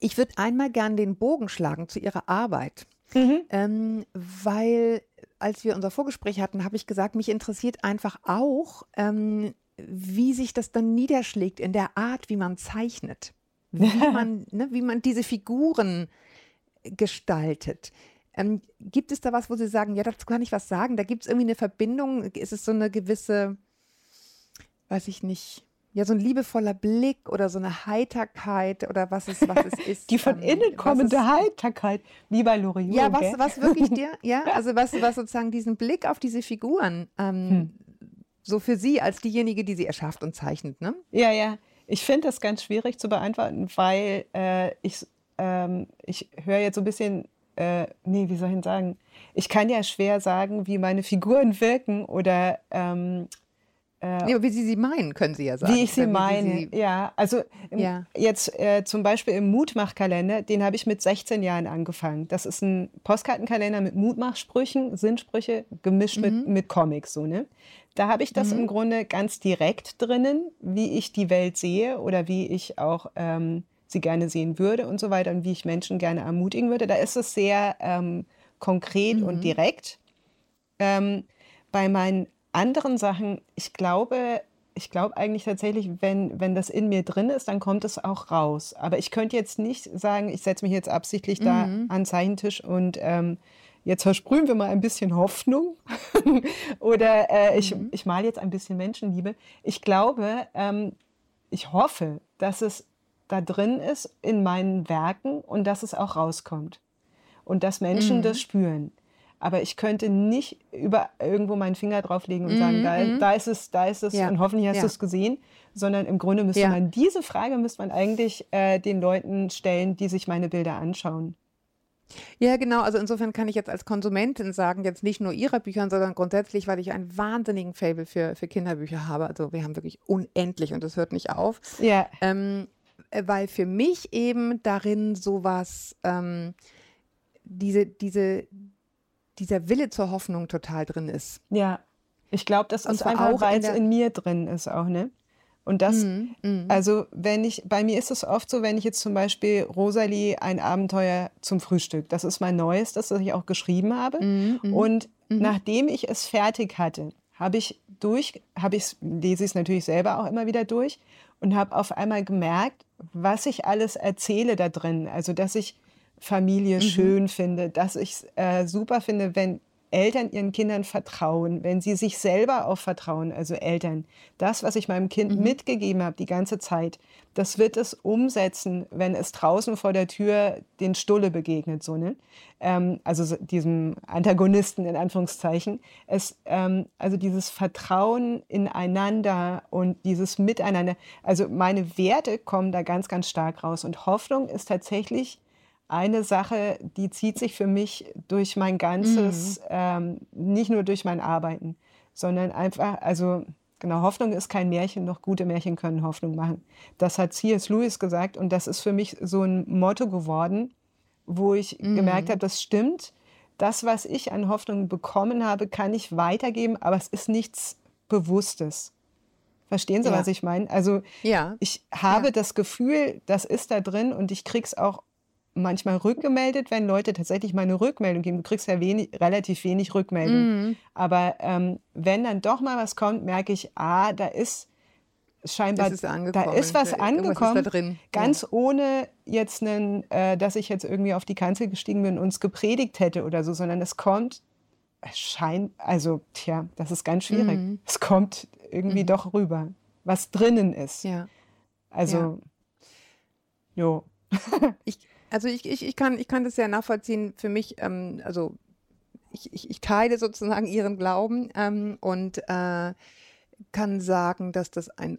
ich würde einmal gern den Bogen schlagen zu Ihrer Arbeit, mhm. ähm, weil als wir unser Vorgespräch hatten, habe ich gesagt, mich interessiert einfach auch, ähm, wie sich das dann niederschlägt in der Art, wie man zeichnet, wie man, ne, wie man diese Figuren gestaltet. Ähm, gibt es da was, wo Sie sagen, ja, dazu kann ich was sagen? Da gibt es irgendwie eine Verbindung? Ist es so eine gewisse, weiß ich nicht, ja, so ein liebevoller Blick oder so eine Heiterkeit oder was es, was es ist. Die von ähm, innen kommende Heiterkeit, wie bei Loriot. Ja, was, was wirklich dir, ja, also was, was sozusagen diesen Blick auf diese Figuren ähm, hm. so für sie als diejenige, die sie erschafft und zeichnet, ne? Ja, ja. Ich finde das ganz schwierig zu beantworten, weil äh, ich, ähm, ich höre jetzt so ein bisschen, äh, nee, wie soll ich denn sagen? Ich kann ja schwer sagen, wie meine Figuren wirken oder ähm, äh, nee, wie Sie sie meinen, können Sie ja sagen. Wie ich sie meine, ja. Also im, ja. jetzt äh, zum Beispiel im Mutmachkalender, den habe ich mit 16 Jahren angefangen. Das ist ein Postkartenkalender mit Mutmachsprüchen, Sinnsprüche, gemischt mhm. mit, mit Comics. So, ne? Da habe ich das mhm. im Grunde ganz direkt drinnen, wie ich die Welt sehe oder wie ich auch ähm, sie gerne sehen würde und so weiter und wie ich Menschen gerne ermutigen würde. Da ist es sehr ähm, konkret mhm. und direkt. Ähm, bei meinen anderen Sachen, ich glaube, ich glaube eigentlich tatsächlich, wenn, wenn das in mir drin ist, dann kommt es auch raus. Aber ich könnte jetzt nicht sagen, ich setze mich jetzt absichtlich mhm. da an den Zeichentisch und ähm, jetzt versprühen wir mal ein bisschen Hoffnung oder äh, ich, mhm. ich male jetzt ein bisschen Menschenliebe. Ich glaube, ähm, ich hoffe, dass es da drin ist in meinen Werken und dass es auch rauskommt und dass Menschen mhm. das spüren aber ich könnte nicht über irgendwo meinen Finger drauflegen und mm, sagen, da, mm. da, ist es, da ist es ja. und hoffentlich hast ja. du es gesehen, sondern im Grunde müsste ja. man diese Frage müsste man eigentlich äh, den Leuten stellen, die sich meine Bilder anschauen. Ja, genau. Also insofern kann ich jetzt als Konsumentin sagen, jetzt nicht nur ihrer Bücher, sondern grundsätzlich, weil ich einen wahnsinnigen Fable für, für Kinderbücher habe. Also wir haben wirklich unendlich und das hört nicht auf. Ja. Ähm, äh, weil für mich eben darin sowas, ähm, diese, diese, dieser Wille zur Hoffnung total drin ist. Ja, ich glaube, das und ist einfach, weil es in, mir drin ist auch, ne? Und das, mm, mm. also wenn ich, bei mir ist es oft so, wenn ich jetzt zum Beispiel Rosalie ein Abenteuer zum Frühstück, das ist mein neuestes, das ich auch geschrieben habe. Mm, und mhm. nachdem ich es fertig hatte, habe ich durch, habe ich lese ich es natürlich selber auch immer wieder durch und habe auf einmal gemerkt, was ich alles erzähle da drin. Also dass ich Familie mhm. schön finde, dass ich es äh, super finde, wenn Eltern ihren Kindern vertrauen, wenn sie sich selber auch vertrauen, also Eltern. Das, was ich meinem Kind mhm. mitgegeben habe die ganze Zeit, das wird es umsetzen, wenn es draußen vor der Tür den Stulle begegnet, so ne? Ähm, also diesem Antagonisten in Anführungszeichen. Es, ähm, also dieses Vertrauen ineinander und dieses Miteinander. Also meine Werte kommen da ganz, ganz stark raus und Hoffnung ist tatsächlich eine Sache, die zieht sich für mich durch mein ganzes, mhm. ähm, nicht nur durch mein Arbeiten, sondern einfach, also genau, Hoffnung ist kein Märchen, noch gute Märchen können Hoffnung machen. Das hat C.S. Lewis gesagt und das ist für mich so ein Motto geworden, wo ich mhm. gemerkt habe, das stimmt. Das, was ich an Hoffnung bekommen habe, kann ich weitergeben, aber es ist nichts Bewusstes. Verstehen Sie, ja. was ich meine? Also ja. ich habe ja. das Gefühl, das ist da drin und ich krieg's auch manchmal rückgemeldet, wenn Leute tatsächlich mal eine Rückmeldung geben. Du kriegst ja wenig, relativ wenig Rückmeldung. Mhm. Aber ähm, wenn dann doch mal was kommt, merke ich, ah, da ist scheinbar, ist da ist was angekommen, ist ganz ja. ohne jetzt einen, äh, dass ich jetzt irgendwie auf die Kanzel gestiegen bin und es gepredigt hätte oder so, sondern es kommt, es scheint, also tja, das ist ganz schwierig. Mhm. Es kommt irgendwie mhm. doch rüber, was drinnen ist. Ja. Also, ja. jo. ich, also ich, ich, ich, kann, ich kann das ja nachvollziehen. Für mich, ähm, also ich, ich, ich, teile sozusagen ihren Glauben ähm, und äh, kann sagen, dass das ein,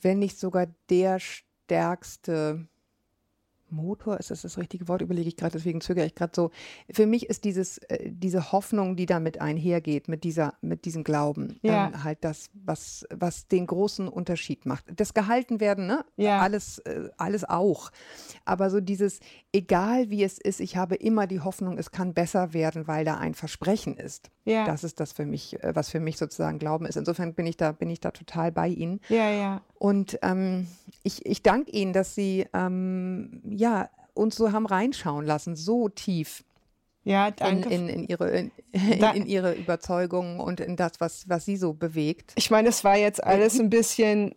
wenn nicht sogar der stärkste Motor, ist das das richtige Wort, überlege ich gerade, deswegen zögere ich gerade so. Für mich ist dieses, äh, diese Hoffnung, die damit einhergeht, mit dieser, mit diesem Glauben, ja. ähm, halt das, was, was den großen Unterschied macht. Das Gehaltenwerden, ne? Ja. Alles, äh, alles auch. Aber so dieses, egal wie es ist, ich habe immer die Hoffnung, es kann besser werden, weil da ein Versprechen ist. Ja. Das ist das für mich, äh, was für mich sozusagen Glauben ist. Insofern bin ich da, bin ich da total bei Ihnen. Ja, ja. Und ähm, ich, ich danke Ihnen, dass Sie ähm, ja, uns so haben reinschauen lassen, so tief. Ja, danke. In, in, in ihre, in, in, ihre Überzeugungen und in das, was, was sie so bewegt. Ich meine, es war jetzt alles ein bisschen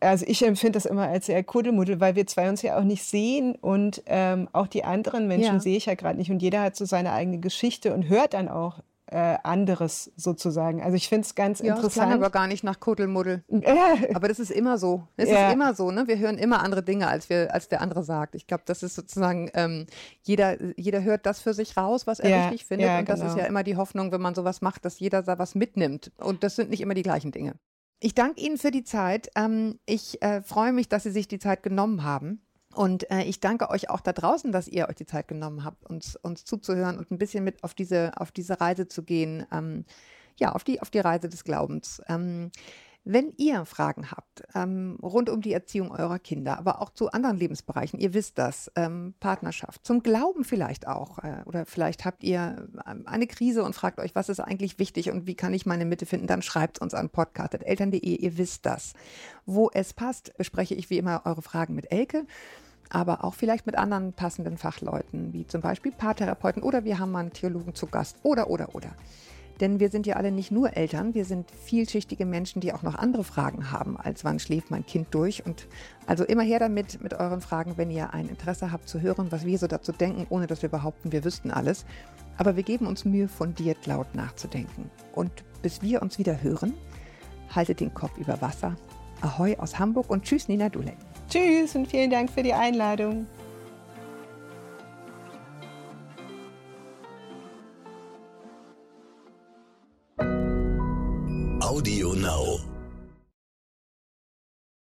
also ich empfinde das immer als sehr Kuddelmuddel, weil wir zwei uns ja auch nicht sehen und ähm, auch die anderen Menschen ja. sehe ich ja gerade nicht und jeder hat so seine eigene Geschichte und hört dann auch äh, anderes sozusagen. Also ich finde es ganz ja, interessant. Das klang aber gar nicht nach Kuddelmuddel. Äh. Aber das ist immer so. Es ja. ist immer so. Ne? Wir hören immer andere Dinge, als, wir, als der andere sagt. Ich glaube, das ist sozusagen, ähm, jeder, jeder hört das für sich raus, was er ja, richtig findet. Ja, und das genau. ist ja immer die Hoffnung, wenn man sowas macht, dass jeder da was mitnimmt. Und das sind nicht immer die gleichen Dinge. Ich danke Ihnen für die Zeit. Ähm, ich äh, freue mich, dass Sie sich die Zeit genommen haben. Und äh, ich danke euch auch da draußen, dass ihr euch die Zeit genommen habt, uns, uns zuzuhören und ein bisschen mit auf diese, auf diese Reise zu gehen. Ähm, ja, auf die, auf die Reise des Glaubens. Ähm, wenn ihr Fragen habt ähm, rund um die Erziehung eurer Kinder, aber auch zu anderen Lebensbereichen, ihr wisst das, ähm, Partnerschaft, zum Glauben vielleicht auch, äh, oder vielleicht habt ihr ähm, eine Krise und fragt euch, was ist eigentlich wichtig und wie kann ich meine Mitte finden, dann schreibt uns an podcast.eltern.de, ihr wisst das. Wo es passt, bespreche ich wie immer eure Fragen mit Elke aber auch vielleicht mit anderen passenden Fachleuten, wie zum Beispiel Paartherapeuten oder wir haben mal einen Theologen zu Gast oder, oder, oder. Denn wir sind ja alle nicht nur Eltern, wir sind vielschichtige Menschen, die auch noch andere Fragen haben, als wann schläft mein Kind durch. Und also immer her damit mit euren Fragen, wenn ihr ein Interesse habt zu hören, was wir so dazu denken, ohne dass wir behaupten, wir wüssten alles. Aber wir geben uns Mühe, fundiert laut nachzudenken. Und bis wir uns wieder hören, haltet den Kopf über Wasser. Ahoi aus Hamburg und tschüss Nina Dulek. Tschüss und vielen Dank für die Einladung. Audio Now.